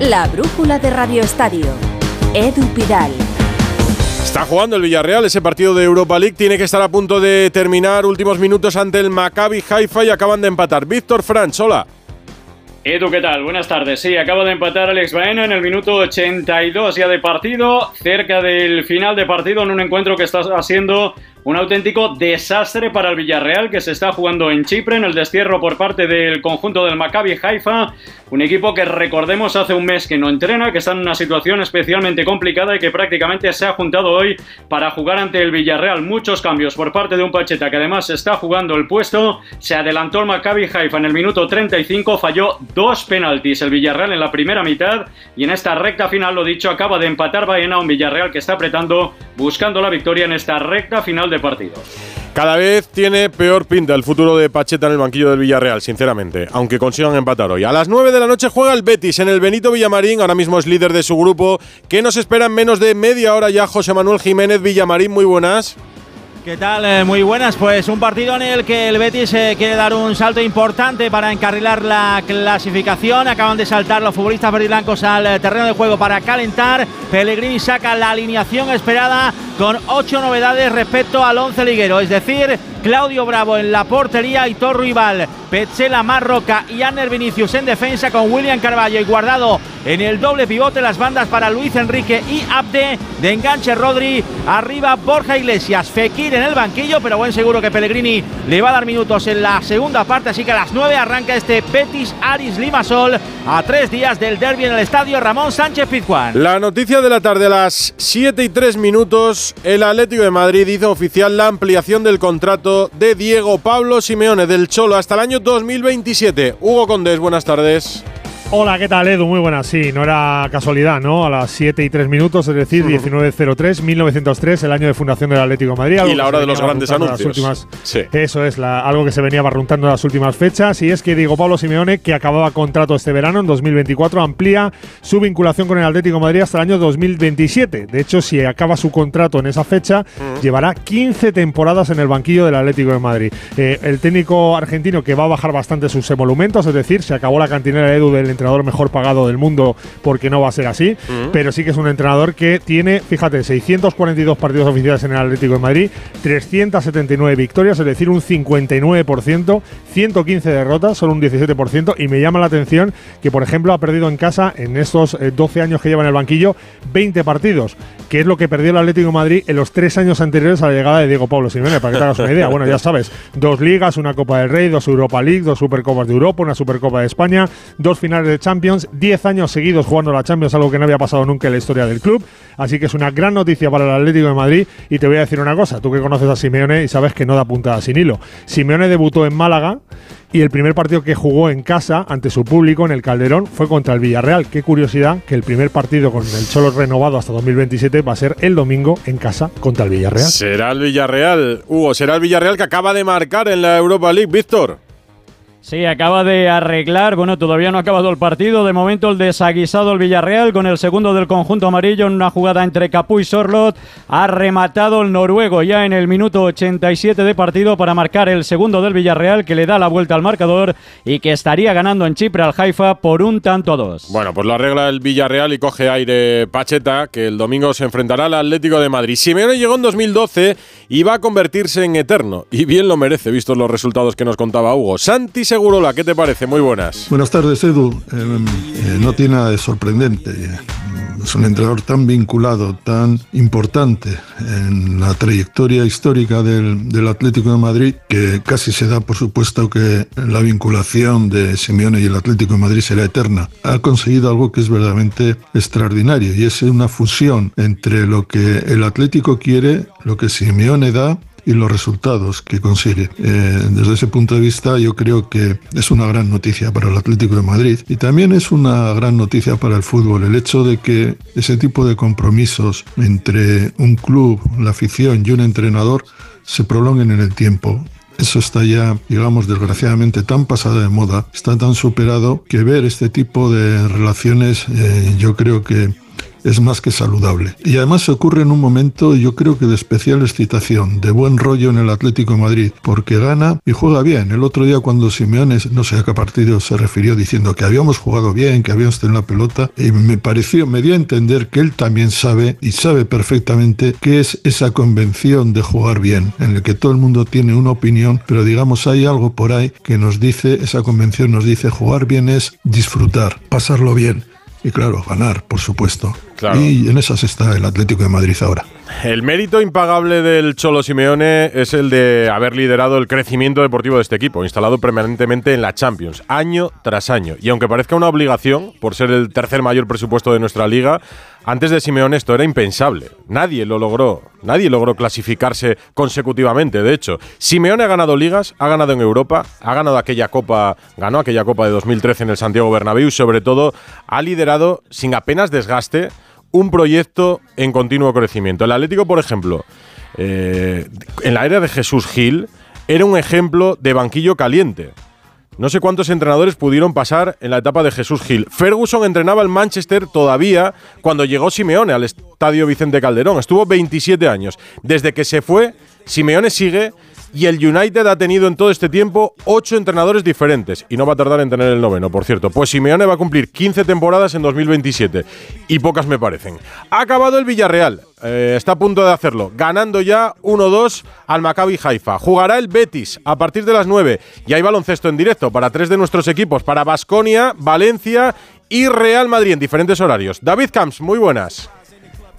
La brújula de Radio Estadio. Edu Pidal. Está jugando el Villarreal, ese partido de Europa League tiene que estar a punto de terminar últimos minutos ante el Maccabi Haifa y acaban de empatar. Víctor Franch, hola. Edu, ¿qué tal? Buenas tardes. Sí, acaba de empatar Alex Baena en el minuto 82 ya de partido, cerca del final de partido en un encuentro que está haciendo un auténtico desastre para el Villarreal que se está jugando en Chipre en el destierro por parte del conjunto del Maccabi Haifa, un equipo que recordemos hace un mes que no entrena, que está en una situación especialmente complicada y que prácticamente se ha juntado hoy para jugar ante el Villarreal. Muchos cambios por parte de un Pacheta que además está jugando el puesto, se adelantó el Maccabi Haifa en el minuto 35, falló dos penaltis el Villarreal en la primera mitad y en esta recta final, lo dicho, acaba de empatar Baena un Villarreal que está apretando buscando la victoria en esta recta final de partido. Cada vez tiene peor pinta el futuro de Pacheta en el banquillo del Villarreal, sinceramente, aunque consigan empatar hoy. A las 9 de la noche juega el Betis en el Benito Villamarín, ahora mismo es líder de su grupo. ¿Qué nos espera en menos de media hora ya José Manuel Jiménez Villamarín? Muy buenas. ¿Qué tal? Eh, muy buenas. Pues un partido en el que el Betis eh, quiere dar un salto importante para encarrilar la clasificación. Acaban de saltar los futbolistas verdiblancos al eh, terreno de juego para calentar. Pellegrini saca la alineación esperada con ocho novedades respecto al once liguero. Es decir, Claudio Bravo en la portería, Hitor Rival, Petzela Marroca y Anner Vinicius en defensa con William Carballo y Guardado en el doble pivote. Las bandas para Luis Enrique y Abde. De enganche Rodri. Arriba Borja Iglesias. Fekir en el banquillo, pero buen seguro que Pellegrini le va a dar minutos en la segunda parte. Así que a las 9 arranca este Betis Aris Limasol a tres días del derby en el estadio Ramón Sánchez Pizjuán. La noticia de la tarde a las 7 y 3 minutos. El Atlético de Madrid hizo oficial la ampliación del contrato de Diego Pablo Simeone del Cholo hasta el año 2027. Hugo Condés, buenas tardes. Hola, ¿qué tal Edu? Muy buenas. Sí, no era casualidad, ¿no? A las 7 y 3 minutos, es decir, 1903, 1903, el año de fundación del Atlético de Madrid. Y la hora de los grandes anuncios. Últimas, Eso es, algo que se venía barruntando en las últimas fechas. Y es que Diego Pablo Simeone, que acababa contrato este verano, en 2024, amplía su vinculación con el Atlético de Madrid hasta el año 2027. De hecho, si acaba su contrato en esa fecha, llevará 15 temporadas en el banquillo del Atlético de Madrid. Eh, el técnico argentino que va a bajar bastante sus emolumentos, es decir, se acabó la cantinera de Edu del entrenador mejor pagado del mundo porque no va a ser así, pero sí que es un entrenador que tiene, fíjate, 642 partidos oficiales en el Atlético de Madrid, 379 victorias, es decir, un 59%, 115 derrotas, solo un 17%, y me llama la atención que, por ejemplo, ha perdido en casa en estos 12 eh, años que lleva en el banquillo 20 partidos, que es lo que perdió el Atlético de Madrid en los tres años anteriores a la llegada de Diego Pablo Simeone, para que te hagas una idea. Bueno, ya sabes, dos ligas, una Copa del Rey, dos Europa League, dos Supercopas de Europa, una Supercopa de España, dos finales de Champions, 10 años seguidos jugando la Champions, algo que no había pasado nunca en la historia del club. Así que es una gran noticia para el Atlético de Madrid. Y te voy a decir una cosa, tú que conoces a Simeone y sabes que no da puntada sin hilo. Simeone debutó en Málaga y el primer partido que jugó en casa ante su público en el Calderón fue contra el Villarreal. Qué curiosidad que el primer partido con el Cholo renovado hasta 2027 va a ser el domingo en casa contra el Villarreal. Será el Villarreal, Hugo, será el Villarreal que acaba de marcar en la Europa League, Víctor. Sí, acaba de arreglar, bueno, todavía no ha acabado el partido, de momento el desaguisado el Villarreal con el segundo del conjunto amarillo en una jugada entre Capú y Sorlot, ha rematado el noruego ya en el minuto 87 de partido para marcar el segundo del Villarreal que le da la vuelta al marcador y que estaría ganando en Chipre al Haifa por un tanto a dos. Bueno, pues lo arregla el Villarreal y coge aire Pacheta, que el domingo se enfrentará al Atlético de Madrid. Simeone llegó en 2012 y va a convertirse en eterno, y bien lo merece, vistos los resultados que nos contaba Hugo. Santi Segurola, ¿qué te parece? Muy buenas. Buenas tardes, Edu. Eh, eh, no tiene nada de sorprendente. Es un entrenador tan vinculado, tan importante en la trayectoria histórica del, del, Atlético de Madrid, que casi se da por supuesto que la vinculación de Simeone y el Atlético de Madrid será eterna. Ha conseguido algo que es verdaderamente extraordinario y es una fusión entre lo que el Atlético quiere, lo que Simeone da y los resultados que consigue. Eh, desde ese punto de vista yo creo que es una gran noticia para el Atlético de Madrid y también es una gran noticia para el fútbol el hecho de que ese tipo de compromisos entre un club, la afición y un entrenador se prolonguen en el tiempo. Eso está ya, digamos, desgraciadamente tan pasada de moda, está tan superado que ver este tipo de relaciones eh, yo creo que es más que saludable. Y además se ocurre en un momento, yo creo que de especial excitación, de buen rollo en el Atlético de Madrid, porque gana y juega bien. El otro día cuando Simeone, no sé a qué partido se refirió diciendo que habíamos jugado bien, que habíamos tenido la pelota, y me pareció, me dio a entender que él también sabe y sabe perfectamente qué es esa convención de jugar bien, en el que todo el mundo tiene una opinión, pero digamos hay algo por ahí que nos dice, esa convención nos dice jugar bien es disfrutar, pasarlo bien. Y claro, ganar, por supuesto. Y en esas está el Atlético de Madrid ahora. El mérito impagable del Cholo Simeone es el de haber liderado el crecimiento deportivo de este equipo, instalado permanentemente en la Champions, año tras año. Y aunque parezca una obligación, por ser el tercer mayor presupuesto de nuestra liga, antes de Simeone esto era impensable. Nadie lo logró, nadie logró clasificarse consecutivamente. De hecho, Simeone ha ganado ligas, ha ganado en Europa, ha ganado aquella copa, ganó aquella copa de 2013 en el Santiago Bernabéu y sobre todo ha liderado sin apenas desgaste un proyecto en continuo crecimiento. El Atlético, por ejemplo, eh, en la era de Jesús Gil, era un ejemplo de banquillo caliente. No sé cuántos entrenadores pudieron pasar en la etapa de Jesús Gil. Ferguson entrenaba el Manchester todavía cuando llegó Simeone al estadio Vicente Calderón. Estuvo 27 años. Desde que se fue, Simeone sigue y el United ha tenido en todo este tiempo ocho entrenadores diferentes y no va a tardar en tener el noveno, por cierto. Pues Simeone va a cumplir 15 temporadas en 2027 y pocas me parecen. Ha acabado el Villarreal, eh, está a punto de hacerlo, ganando ya 1-2 al Maccabi Haifa. Jugará el Betis a partir de las 9 y hay baloncesto en directo para tres de nuestros equipos, para Basconia, Valencia y Real Madrid en diferentes horarios. David Camps, muy buenas.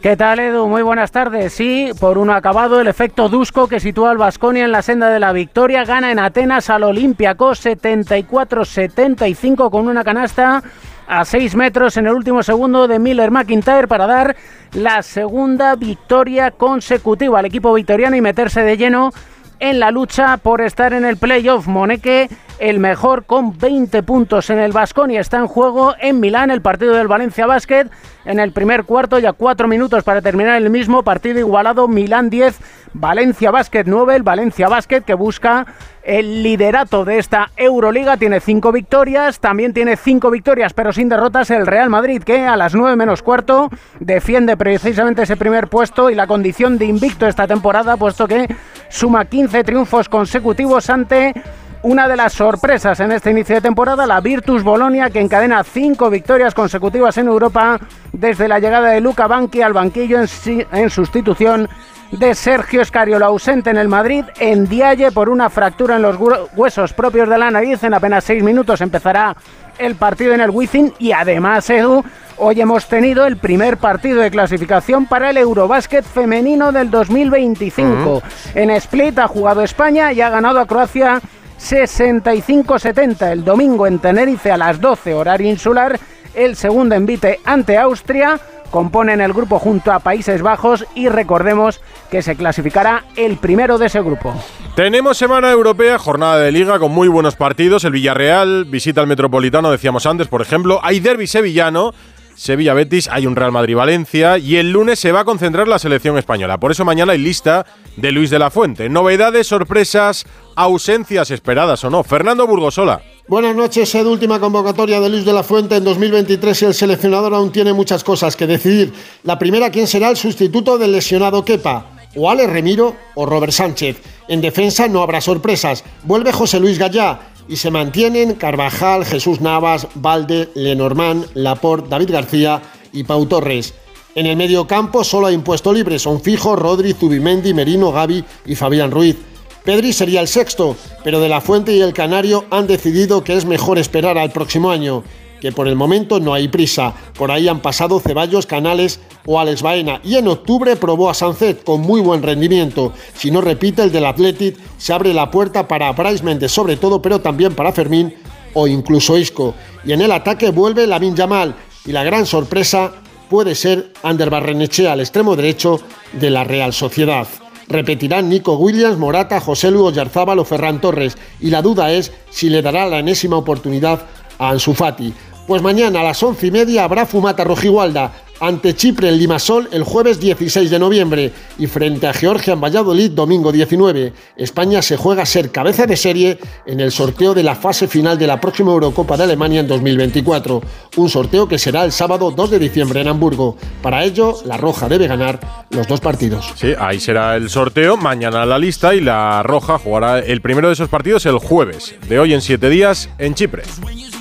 ¿Qué tal, Edu? Muy buenas tardes. Sí, por un acabado, el efecto Dusko que sitúa al Vasconia en la senda de la victoria gana en Atenas al Olympiacos 74-75 con una canasta a 6 metros en el último segundo de Miller McIntyre para dar la segunda victoria consecutiva al equipo victoriano y meterse de lleno en la lucha por estar en el playoff. Moneque el mejor con 20 puntos en el Vasconia. Está en juego en Milán el partido del Valencia Basket en el primer cuarto, ya cuatro minutos para terminar el mismo partido igualado. Milán 10, Valencia Basket 9. El Valencia Basket que busca el liderato de esta Euroliga. Tiene cinco victorias, también tiene cinco victorias, pero sin derrotas. El Real Madrid que a las 9 menos cuarto defiende precisamente ese primer puesto y la condición de invicto esta temporada, puesto que suma 15 triunfos consecutivos ante una de las sorpresas en este inicio de temporada, la Virtus Bolonia, que encadena cinco victorias consecutivas en Europa desde la llegada de Luca Banqui al banquillo en, sustitución de Sergio Escariolo, ausente en el Madrid, en Dialle por una fractura en los huesos propios de la nariz. En apenas seis minutos empezará el partido en el Wizzing y además, Edu, hoy hemos tenido el primer partido de clasificación para el Eurobásquet femenino del 2025. En Split ha jugado España y ha ganado a Croacia 65-70 el domingo en Tenerife a las 12 horario insular, el segundo envite ante Austria, componen el grupo junto a Países Bajos y recordemos que se clasificará el primero de ese grupo. Tenemos semana europea, jornada de liga con muy buenos partidos, el Villarreal visita al Metropolitano, decíamos antes, por ejemplo, hay derby sevillano, Sevilla Betis, hay un Real Madrid Valencia y el lunes se va a concentrar la selección española. Por eso mañana hay lista de Luis de la Fuente. Novedades, sorpresas, ausencias esperadas o no. Fernando Burgosola. Buenas noches, Ed. Última convocatoria de Luis de la Fuente en 2023 y el seleccionador aún tiene muchas cosas que decidir. La primera, ¿quién será el sustituto del lesionado Kepa? O Ale Remiro o Robert Sánchez. En defensa no habrá sorpresas. Vuelve José Luis Gallá y se mantienen Carvajal, Jesús Navas, Valde, Lenormand, Laporte, David García y Pau Torres. En el medio campo solo hay impuesto libre, son fijos Rodri, Zubimendi, Merino, Gaby y Fabián Ruiz. Pedri sería el sexto, pero De La Fuente y el Canario han decidido que es mejor esperar al próximo año que por el momento no hay prisa. Por ahí han pasado Ceballos, Canales o Alex Baena. Y en octubre probó a Sancet con muy buen rendimiento. Si no repite el del Athletic, se abre la puerta para Bryce Méndez sobre todo, pero también para Fermín o incluso Isco. Y en el ataque vuelve Lamin Yamal. Y la gran sorpresa puede ser Ander Barrenechea al extremo derecho de la Real Sociedad. Repetirán Nico Williams, Morata, José Lugo Yarzábal o Ferran Torres. Y la duda es si le dará la enésima oportunidad a Ansu Fati. Pues mañana a las once y media habrá Fumata Rojigualda. Ante Chipre en Limasol el jueves 16 de noviembre y frente a Georgia en Valladolid domingo 19. España se juega a ser cabeza de serie en el sorteo de la fase final de la próxima Eurocopa de Alemania en 2024, un sorteo que será el sábado 2 de diciembre en Hamburgo. Para ello, la Roja debe ganar los dos partidos. Sí, ahí será el sorteo, mañana la lista y la Roja jugará el primero de esos partidos el jueves, de hoy en siete días en Chipre.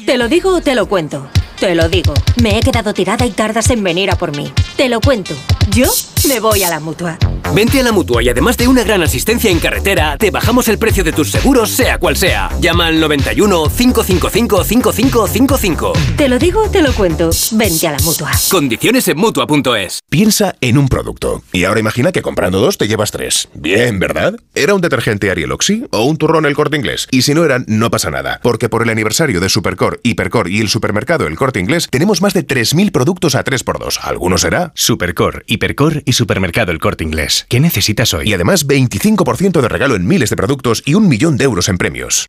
¿Te lo digo o te lo cuento? Te lo digo. Me he quedado tirada y tardas en venir a por mí. Te lo cuento. Yo me voy a la mutua. Vente a la mutua y además de una gran asistencia en carretera, te bajamos el precio de tus seguros, sea cual sea. Llama al 91 555 5555. Te lo digo o te lo cuento. Vente a la mutua. Condiciones en mutua.es. Piensa en un producto. Y ahora imagina que comprando dos te llevas tres. Bien, ¿verdad? ¿Era un detergente Ariel Oxy o un turrón el corte inglés? Y si no eran, no pasa nada. Porque por el aniversario de Supercore, Hipercore y el supermercado El Corte Inglés, tenemos más de 3.000 productos a 3x2. ¿Alguno será? Supercore, Hipercore y supermercado El Corte Inglés. ¿Qué necesitas hoy? Y además 25% de regalo en miles de productos y un millón de euros en premios.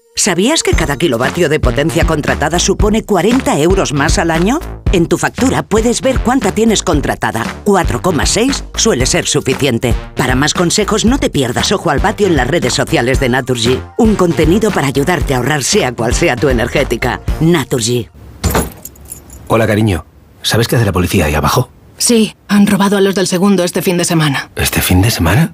¿Sabías que cada kilovatio de potencia contratada supone 40 euros más al año? En tu factura puedes ver cuánta tienes contratada. 4,6 suele ser suficiente. Para más consejos no te pierdas Ojo al Vatio en las redes sociales de Naturgy. Un contenido para ayudarte a ahorrar sea cual sea tu energética. Naturgy. Hola cariño. ¿Sabes qué hace la policía ahí abajo? Sí, han robado a los del segundo este fin de semana. ¿Este fin de semana?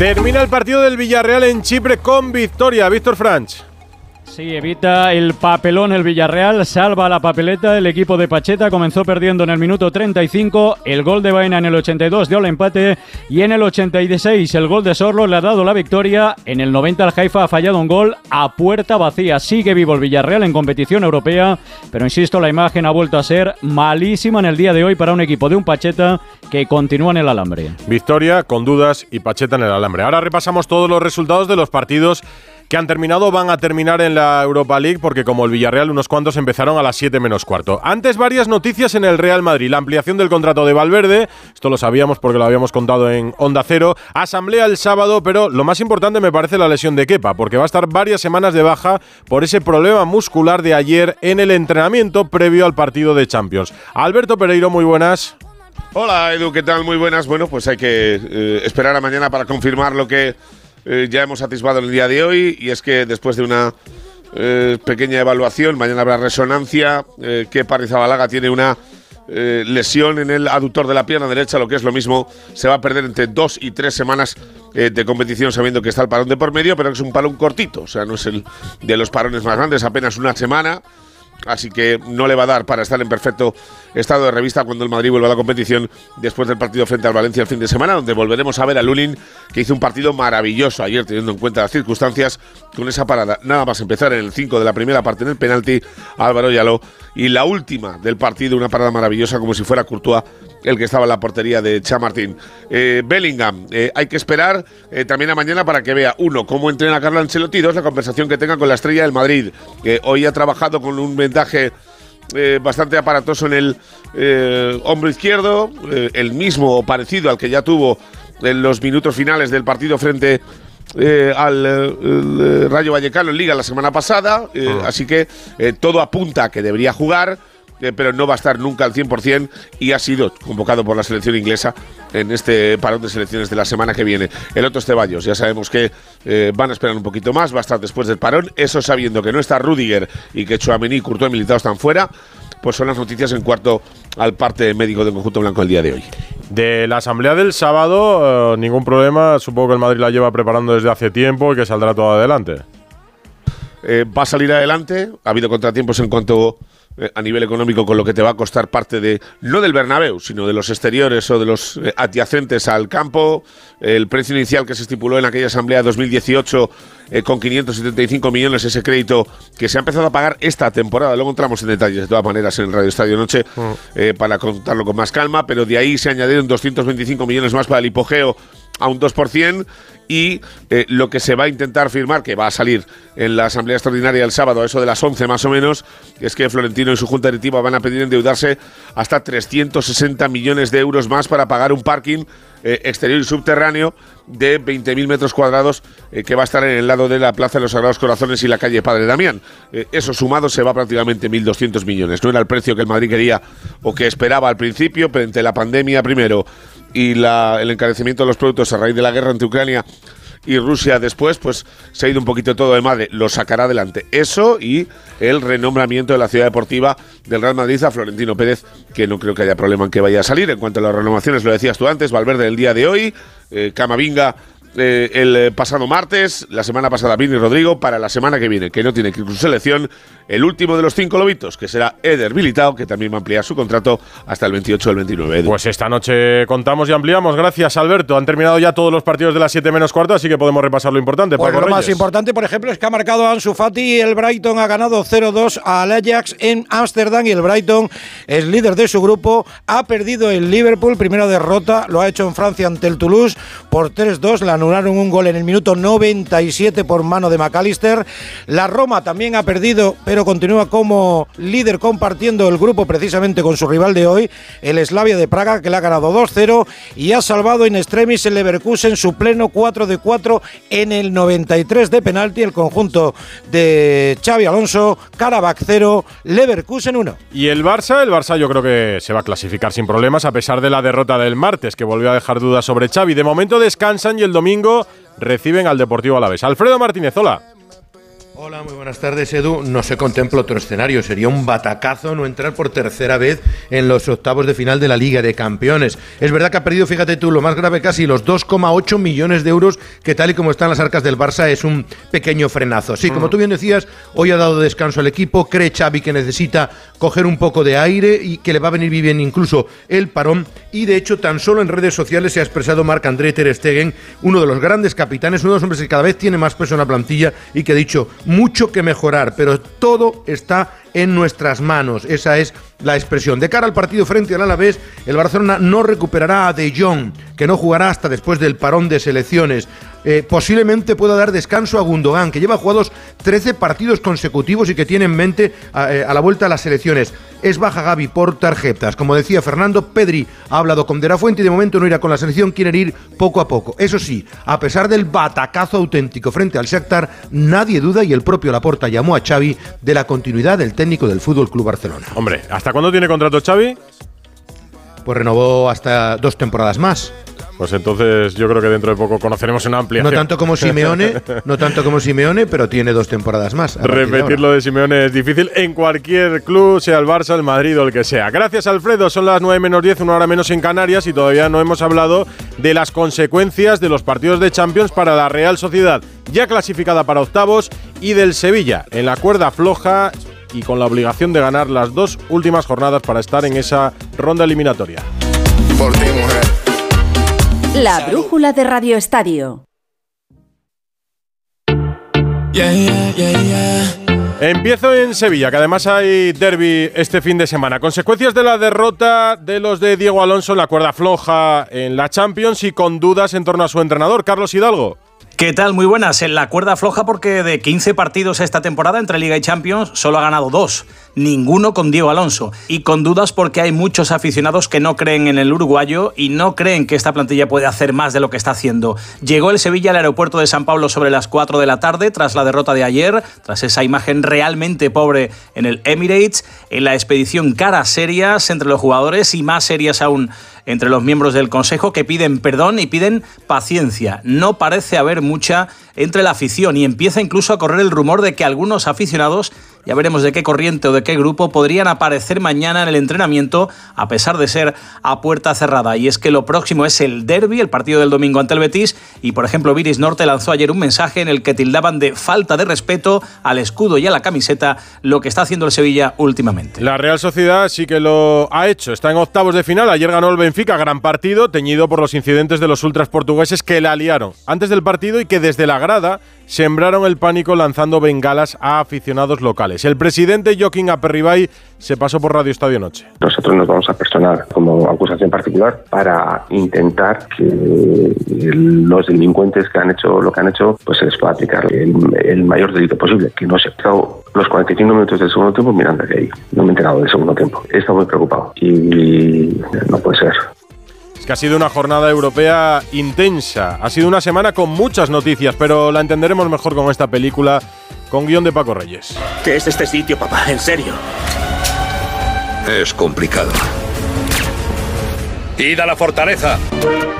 Termina el partido del Villarreal en Chipre con victoria. Víctor Franch. Sí, evita el papelón el Villarreal, salva la papeleta. El equipo de Pacheta comenzó perdiendo en el minuto 35. El gol de Baena en el 82 dio el empate. Y en el 86 el gol de Sorlo le ha dado la victoria. En el 90 el Haifa ha fallado un gol a puerta vacía. Sigue vivo el Villarreal en competición europea. Pero insisto, la imagen ha vuelto a ser malísima en el día de hoy para un equipo de un Pacheta que continúa en el alambre. Victoria con dudas y Pacheta en el alambre. Ahora repasamos todos los resultados de los partidos que han terminado van a terminar en la Europa League porque como el Villarreal unos cuantos empezaron a las 7 menos cuarto. Antes varias noticias en el Real Madrid. La ampliación del contrato de Valverde, esto lo sabíamos porque lo habíamos contado en Onda Cero. Asamblea el sábado, pero lo más importante me parece la lesión de Kepa porque va a estar varias semanas de baja por ese problema muscular de ayer en el entrenamiento previo al partido de Champions. Alberto Pereiro, muy buenas. Hola Edu, ¿qué tal? Muy buenas. Bueno, pues hay que eh, esperar a mañana para confirmar lo que eh, ya hemos atisbado en el día de hoy y es que después de una eh, pequeña evaluación, mañana habrá resonancia, eh, que Parrizabalaga tiene una lesión en el aductor de la pierna derecha, lo que es lo mismo, se va a perder entre dos y tres semanas de competición sabiendo que está el parón de por medio, pero es un parón cortito, o sea, no es el de los parones más grandes, apenas una semana así que no le va a dar para estar en perfecto estado de revista cuando el Madrid vuelva a la competición después del partido frente al Valencia el fin de semana, donde volveremos a ver a Lunin, que hizo un partido maravilloso ayer, teniendo en cuenta las circunstancias, con esa parada. Nada más empezar en el 5 de la primera parte en el penalti, Álvaro Yaló, y la última del partido, una parada maravillosa, como si fuera Courtois el que estaba en la portería de Chamartín. Eh, Bellingham, eh, hay que esperar eh, también a mañana para que vea, uno, cómo entrena Carlo Ancelotti, dos, la conversación que tenga con la estrella del Madrid. que hoy ha trabajado con un vendaje bastante aparatoso en el hombro izquierdo, el mismo o parecido al que ya tuvo en los minutos finales del partido frente al Rayo Vallecano en Liga la semana pasada. Ah. Así que todo apunta a que debería jugar. Eh, pero no va a estar nunca al 100% y ha sido convocado por la selección inglesa en este parón de selecciones de la semana que viene. El otro es Ceballos, ya sabemos que eh, van a esperar un poquito más, va a estar después del parón, eso sabiendo que no está Rudiger y que Chouameni y Courtois militados están fuera. Pues son las noticias en cuarto al parte médico del conjunto blanco el día de hoy. De la asamblea del sábado, eh, ningún problema. Supongo que el Madrid la lleva preparando desde hace tiempo y que saldrá todo adelante. Eh, va a salir adelante. Ha habido contratiempos en cuanto eh, a nivel económico con lo que te va a costar parte de, no del Bernabéu, sino de los exteriores o de los adyacentes al campo. El precio inicial que se estipuló en aquella asamblea 2018 con 575 millones, ese crédito que se ha empezado a pagar esta temporada. Luego entramos en detalles de todas maneras en Radio Estadio Noche para contarlo con más calma, pero de ahí se añadieron 225 millones más para el hipogeo a un 2% y eh, lo que se va a intentar firmar, que va a salir en la Asamblea Extraordinaria el sábado, a eso de las 11 más o menos, es que Florentino y su Junta Directiva van a pedir endeudarse hasta 360 millones de euros más para pagar un parking eh, exterior y subterráneo de 20.000 metros cuadrados eh, que va a estar en el lado de la Plaza de los Sagrados Corazones y la calle Padre Damián. eso sumado se va prácticamente 1.200 millones. No era el precio que el Madrid quería o que esperaba al principio, pero entre la pandemia primero y la, el encarecimiento de los productos a raíz de la guerra entre Ucrania y Rusia después, pues se ha ido un poquito todo de madre. Lo sacará adelante. Eso y el renombramiento de la ciudad deportiva del Real Madrid a Florentino Pérez, que no creo que haya problema en que vaya a salir. En cuanto a las renovaciones, lo decías tú antes, Valverde el día de hoy, eh, Camavinga eh, el eh, pasado martes, la semana pasada Vini Rodrigo, para la semana que viene, que no tiene que ir con su selección, el último de los cinco lobitos, que será Eder Militao, que también va a ampliar su contrato hasta el 28 del 29. Pues esta noche contamos y ampliamos. Gracias, Alberto. Han terminado ya todos los partidos de las 7 menos cuarto, así que podemos repasar lo importante. Pues lo más importante, por ejemplo, es que ha marcado Ansu Fati y el Brighton ha ganado 0-2 al Ajax en Ámsterdam y el Brighton es líder de su grupo. Ha perdido el Liverpool, primera derrota, lo ha hecho en Francia ante el Toulouse por 3-2. Le anularon un gol en el minuto 97 por mano de McAllister. La Roma también ha perdido, pero continúa como líder compartiendo el grupo precisamente con su rival de hoy, el Slavia de Praga, que le ha ganado 2-0 y ha salvado in extremis el Leverkusen su pleno 4 de 4 en el 93 de penalti. El conjunto de Xavi Alonso, Karabakh 0, Leverkusen 1. Y el Barça, el Barça yo creo que se va a clasificar sin problemas a pesar de la derrota del martes, que volvió a dejar dudas sobre Xavi. De momento descansan y el domingo reciben al Deportivo Alavés. Alfredo Martínez, hola. Hola, muy buenas tardes, Edu. No se contempla otro escenario. Sería un batacazo no entrar por tercera vez en los octavos de final de la Liga de Campeones. Es verdad que ha perdido, fíjate tú, lo más grave casi, los 2,8 millones de euros, que tal y como están las arcas del Barça es un pequeño frenazo. Sí, como mm. tú bien decías, hoy ha dado descanso al equipo. Cree Xavi que necesita coger un poco de aire y que le va a venir bien incluso el parón. Y de hecho, tan solo en redes sociales se ha expresado Marc-André Ter Stegen, uno de los grandes capitanes, uno de los hombres que cada vez tiene más peso en la plantilla y que ha dicho mucho que mejorar, pero todo está en nuestras manos. Esa es la expresión. De cara al partido frente al Alavés, el Barcelona no recuperará a De Jong, que no jugará hasta después del parón de selecciones. Eh, posiblemente pueda dar descanso a Gundogan, que lleva jugados 13 partidos consecutivos y que tiene en mente eh, a, la vuelta a las selecciones. Es baja Gaby por tarjetas. Como decía Fernando, Pedri ha hablado con De La Fuente y de momento no irá con la selección, quiere ir poco a poco. Eso sí, a pesar del batacazo auténtico frente al Shakhtar, nadie duda y el propio Laporta llamó a Xavi de la continuidad del técnico del Fútbol Club Barcelona. Hombre, ¿hasta cuándo tiene contrato Xavi? Pues renovó hasta dos temporadas más. Pues entonces yo creo que dentro de poco conoceremos una amplia. No tanto como Simeone, no tanto como Simeone, pero tiene dos temporadas más. Repetirlo de, Simeone es difícil en cualquier club, sea el Barça, el Madrid o el que sea. Gracias Alfredo, son las 9 menos 10, una hora menos en Canarias y todavía no hemos hablado de las consecuencias de los partidos de Champions para la Real Sociedad, ya clasificada para octavos, y del Sevilla, en la cuerda floja y con la obligación de ganar las dos últimas jornadas para estar en esa ronda eliminatoria. Por ti, mujer. La brújula de Radio Estadio. Empiezo en Sevilla, que además hay derby este fin de semana. Consecuencias de la derrota de los de Diego Alonso en la cuerda floja en la Champions y con dudas en torno a su entrenador, Carlos Hidalgo. ¿Qué tal? Muy buenas. En la cuerda floja porque de 15 partidos esta temporada entre Liga y Champions solo ha ganado dos. Ninguno con Diego Alonso. Y con dudas porque hay muchos aficionados que no creen en el uruguayo y no creen que esta plantilla puede hacer más de lo que está haciendo. Llegó el Sevilla al aeropuerto de San Pablo sobre las 4 de la tarde tras la derrota de ayer, tras esa imagen realmente pobre en el Emirates, en la expedición caras serias entre los jugadores y más serias aún entre los miembros del Consejo que piden perdón y piden paciencia. No parece haber mucha entre la afición y empieza incluso a correr el rumor de que algunos aficionados ya veremos de qué corriente o de qué grupo, podrían aparecer mañana en el entrenamiento, a pesar de ser a puerta cerrada. Y es que lo próximo es el derby, el partido del domingo ante el Betis, y por ejemplo, Viris Norte lanzó ayer un mensaje en el que tildaban de falta de respeto al escudo y a la camiseta lo que está haciendo el Sevilla últimamente. La Real Sociedad sí que lo ha hecho, está en octavos de final, ayer ganó el Benfica, gran partido, teñido por los incidentes de los ultras portugueses que la liaron antes del partido y que desde la grada sembraron el pánico lanzando bengalas a aficionados locales. El presidente Joaquín Aperribay se pasó por Radio Estadio Noche. Nosotros nos vamos a personar como acusación particular para intentar que los delincuentes que han hecho lo que han hecho, pues se les pueda aplicar el, mayor delito posible, que no se estado los 45 minutos del segundo tiempo mirando ahí. No me he enterado del segundo tiempo. He estado muy preocupado y no puede ser que ha sido una jornada europea intensa. Ha sido una semana con muchas noticias, pero la entenderemos mejor con esta película con guion de Paco Reyes. ¿Qué es este sitio, papá? ¿En serio? Es complicado. ¡Id a la fortaleza!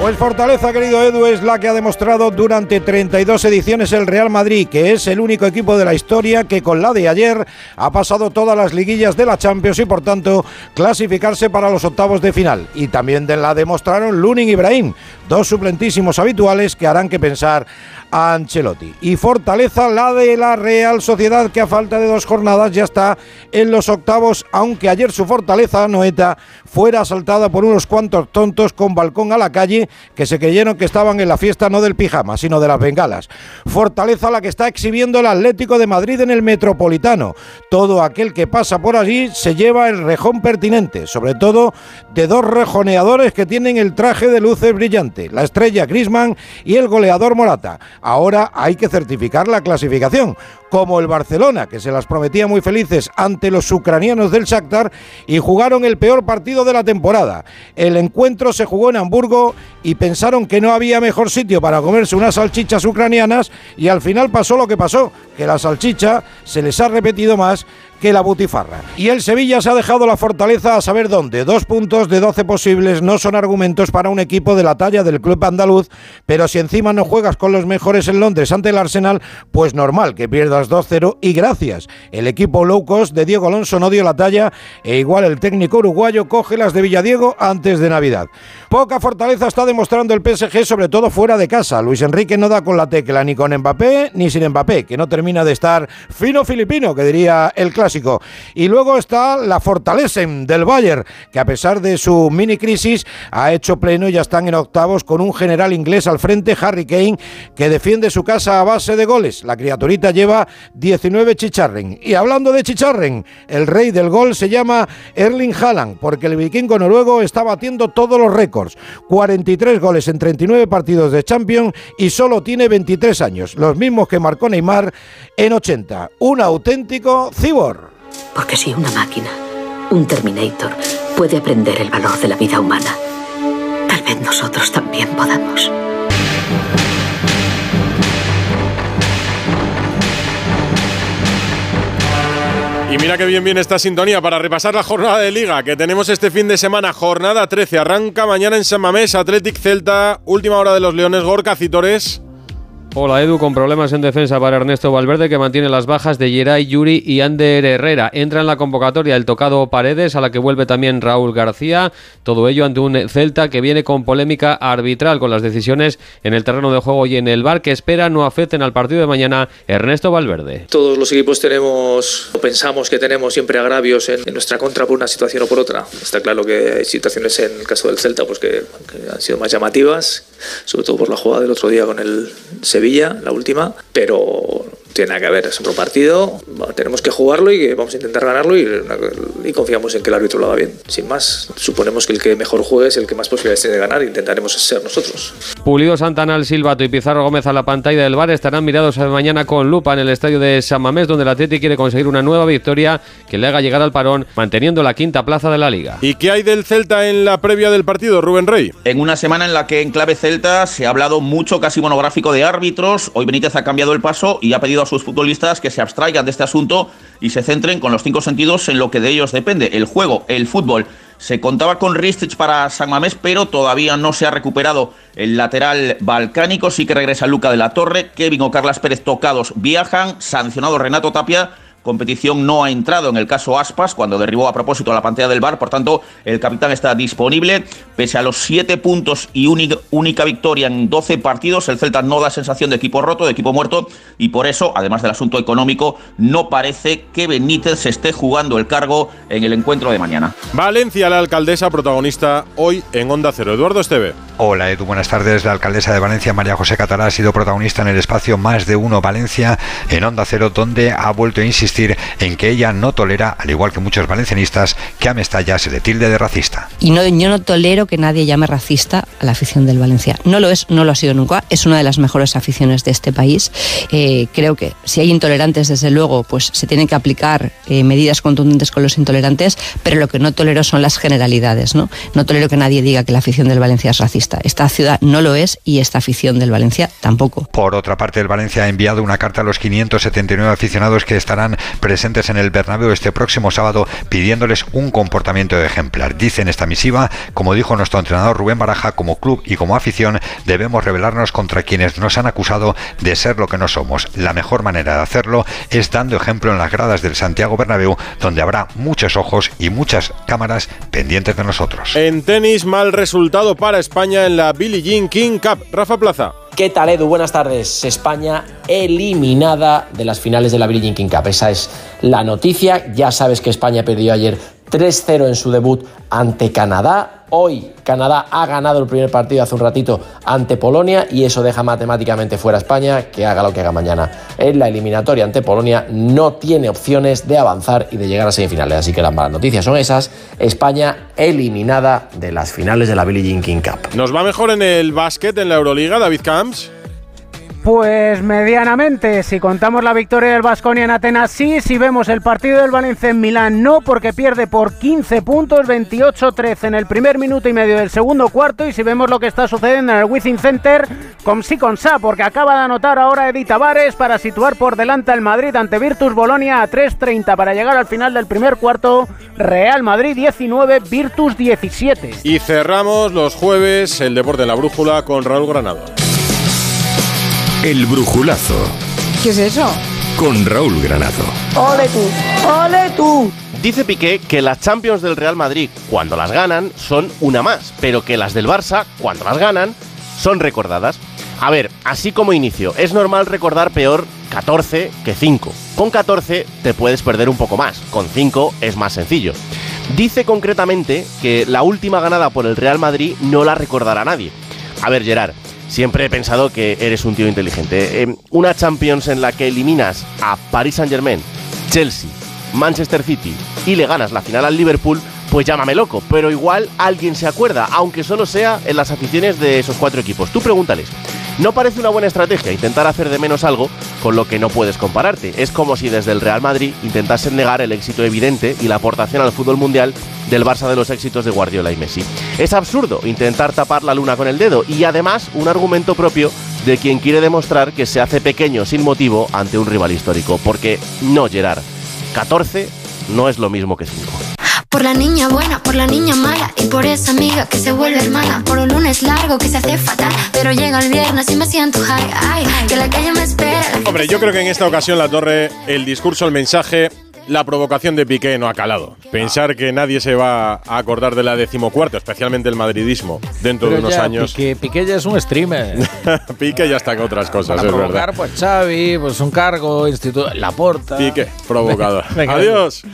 Pues Fortaleza, querido Edu, es la que ha demostrado durante 32 ediciones el Real Madrid, que es el único equipo de la historia que con la de ayer ha pasado todas las liguillas de la Champions y por tanto clasificarse para los octavos de final. Y también de la demostraron Lunin y Ibrahim, dos suplentísimos habituales que harán que pensar a Ancelotti. Y Fortaleza, la de la Real Sociedad, que a falta de dos jornadas ya está en los octavos, aunque ayer su Fortaleza, Noeta, fuera asaltada por unos cuantos tontos con balcón a la calle que se creyeron que estaban en la fiesta no del pijama, sino de las bengalas. Fortaleza la que está exhibiendo el Atlético de Madrid en el Metropolitano. Todo aquel que pasa por allí se lleva el rejón pertinente, sobre todo de dos rejoneadores que tienen el traje de luces brillante, la estrella Grisman y el goleador Morata. Ahora hay que certificar la clasificación, como el Barcelona, que se las prometía muy felices ante los ucranianos del Shakhtar y jugaron el peor partido de la temporada. El encuentro se jugó en Hamburgo y pensaron que no había mejor sitio para comerse unas salchichas ucranianas y al final pasó lo que pasó, que la salchicha se les ha repetido más que la butifarra. Y el Sevilla se ha dejado la fortaleza a saber dónde. Dos puntos de 12 posibles no son argumentos para un equipo de la talla del club andaluz, pero si encima no juegas con los mejores en Londres ante el Arsenal, pues normal que pierdas 2-0 y gracias. El equipo low cost de Diego Alonso no dio la talla e igual el técnico uruguayo coge las de Villadiego antes de Navidad. Poca fortaleza está demostrando el PSG, sobre todo fuera de casa. Luis Enrique no da con la tecla ni con Mbappé ni sin Mbappé, que no termina de estar fino filipino, que diría el clásico y luego está la fortaleza del Bayern, que a pesar de su mini crisis ha hecho pleno y ya están en octavos con un general inglés al frente, Harry Kane, que defiende su casa a base de goles. La criaturita lleva 19 chicharren. Y hablando de chicharren, el rey del gol se llama Erling Haaland, porque el vikingo noruego está batiendo todos los récords. 43 goles en 39 partidos de Champions y solo tiene 23 años, los mismos que marcó Neymar en 80. Un auténtico cibor. Porque si una máquina, un Terminator, puede aprender el valor de la vida humana, tal vez nosotros también podamos. Y mira que bien viene esta sintonía para repasar la jornada de liga que tenemos este fin de semana. Jornada 13. Arranca mañana en San Mamés, Athletic Celta, última hora de los Leones, Gorka, Citores. Hola Edu, con problemas en defensa para Ernesto Valverde que mantiene las bajas de Geray, Yuri y Ander Herrera. Entra en la convocatoria el tocado Paredes, a la que vuelve también Raúl García. Todo ello ante un Celta que viene con polémica arbitral con las decisiones en el terreno de juego y en el bar que espera no afecten al partido de mañana Ernesto Valverde. Todos los equipos tenemos o pensamos que tenemos siempre agravios en, nuestra contra por una situación o por otra. Está claro que hay situaciones en el caso del Celta pues que, que han sido más llamativas, sobre todo por la jugada del otro día con el Sevilla, la última, pero tiene que ver, es otro partido, tenemos que jugarlo y vamos a intentar ganarlo y, confiamos en que el árbitro lo haga bien. Sin más, suponemos que el que mejor juegue es el que más posibilidades tiene de ganar e intentaremos ser nosotros. Pulido Santana Silvato y Pizarro Gómez a la pantalla del bar estarán mirados mañana con lupa en el estadio de San Mamés, donde el Atleti quiere conseguir una nueva victoria que le haga llegar al parón, manteniendo la quinta plaza de la liga. ¿Y qué hay del Celta en la previa del partido, Rubén Rey? En una semana en la que en clave Celta se ha hablado mucho, casi monográfico de árbitros, hoy Benítez ha cambiado el paso y ha pedido a sus futbolistas que se abstraigan de este asunto y se centren con los cinco sentidos en lo que de ellos depende, el juego, el fútbol. Se contaba con Ristich para San Mamés, pero todavía no se ha recuperado el lateral balcánico. Sí que regresa Luca de la Torre, Kevin o Carlas Pérez tocados viajan, sancionado Renato Tapia competición no ha entrado en el caso Aspas cuando derribó a propósito la pantalla del bar. Por tanto, el capitán está disponible. Pese a los 7 puntos y única, victoria en 12 partidos, el Celta no da sensación de equipo roto, de equipo muerto. Y por eso, además del asunto económico, no parece que Benítez se esté jugando el cargo en el encuentro de mañana. Valencia, la alcaldesa protagonista hoy en Onda Cero. Eduardo Esteve. Hola Edu, buenas tardes. La alcaldesa de Valencia, María José Catalá, ha sido protagonista en el espacio Más de Uno Valencia en Onda Cero, donde ha vuelto a insistir en que ella no tolera, al igual que muchos valencianistas, que a Mestalla se le tilde de racista. Y no, yo no tolero que nadie llame racista a la afición del Valencia. No lo es, no lo ha sido nunca. Es una de las mejores aficiones de este país. Eh, creo que si hay intolerantes, desde luego, pues se tienen que aplicar eh, medidas contundentes con los intolerantes, pero lo que no tolero son las generalidades. ¿no? no tolero que nadie diga que la afición del Valencia es racista. Esta ciudad no lo es y esta afición del Valencia tampoco. Por otra parte, el Valencia ha enviado una carta a los 579 aficionados que estarán presentes en el Bernabéu este próximo sábado pidiéndoles un comportamiento ejemplar. Dice en esta misiva, como dijo nuestro entrenador Rubén Baraja, como club y como afición debemos rebelarnos contra quienes nos han acusado de ser lo que no somos. La mejor manera de hacerlo es dando ejemplo en las gradas del Santiago Bernabéu, donde habrá muchos ojos y muchas cámaras pendientes de nosotros. En tenis, mal resultado para España en la Billie Jean King Cup. Rafa Plaza. ¿Qué tal, Edu? Buenas tardes. España eliminada de las finales de la Jean King Cup. Esa es la noticia. Ya sabes que España perdió ayer 3-0 en su debut ante Canadá. Hoy Canadá ha ganado el primer partido hace un ratito ante Polonia y eso deja matemáticamente fuera a España, que haga lo que haga mañana. En la eliminatoria ante Polonia no tiene opciones de avanzar y de llegar a semifinales. Así que las malas noticias son esas. España eliminada de las finales de la Billie Jean King Cup. ¿Nos va mejor en el básquet en la Euroliga, David Camps? Pues medianamente, si contamos la victoria del Vasconia en Atenas, sí, si vemos el partido del Valencia en Milán, no, porque pierde por 15 puntos, 28-13 en el primer minuto y medio del segundo cuarto, y si vemos lo que está sucediendo en el Wizzing Center, con sí con sa, porque acaba de anotar ahora Edith Tavares para situar por delante al Madrid ante Virtus Bolonia a 3.30 para llegar al final del primer cuarto, Real Madrid 19, Virtus 17. Y cerramos los jueves el deporte en la brújula con Raúl Granado. El brujulazo ¿Qué es eso? con Raúl Granado. ¡Ole tú! ¡Ole tú! Dice Piqué que las Champions del Real Madrid, cuando las ganan, son una más, pero que las del Barça, cuando las ganan, son recordadas. A ver, así como inicio, es normal recordar peor 14 que 5. Con 14 te puedes perder un poco más, con 5 es más sencillo. Dice concretamente que la última ganada por el Real Madrid no la recordará nadie. A ver, Gerard, siempre he pensado que eres un tío inteligente. Eh, una Champions en la que eliminas a Paris Saint-Germain, Chelsea, Manchester City y le ganas la final al Liverpool, pues llámame loco, pero igual alguien se acuerda, aunque solo sea en las aficiones de esos cuatro equipos. Tú pregúntales. No parece una buena estrategia intentar hacer de menos algo con lo que no puedes compararte. Es como si desde el Real Madrid intentasen negar el éxito evidente y la aportación al fútbol mundial del Barça de los éxitos de Guardiola y Messi. Es absurdo intentar tapar la luna con el dedo y además un argumento propio de quien quiere demostrar que se hace pequeño sin motivo ante un rival histórico. Porque no, Gerard, 14 no es lo mismo que 5. Por la niña buena, por la niña mala y por esa amiga que se vuelve hermana. Por un lunes largo que se hace fatal, pero llega el viernes y me siento high. Ay, que la calle me espera. Hombre, yo creo que en esta ocasión la torre, el discurso, el mensaje, la provocación de Piqué no ha calado. Pensar que nadie se va a acordar de la decimocuarta, especialmente el madridismo, dentro de Pero unos ya, años. Piqué, Piqué ya es un streamer. Piqué ya está con otras cosas, Para es provocar, verdad. pues Xavi, pues un cargo, instituto, la porta. Piqué, provocador. Venga, Adiós.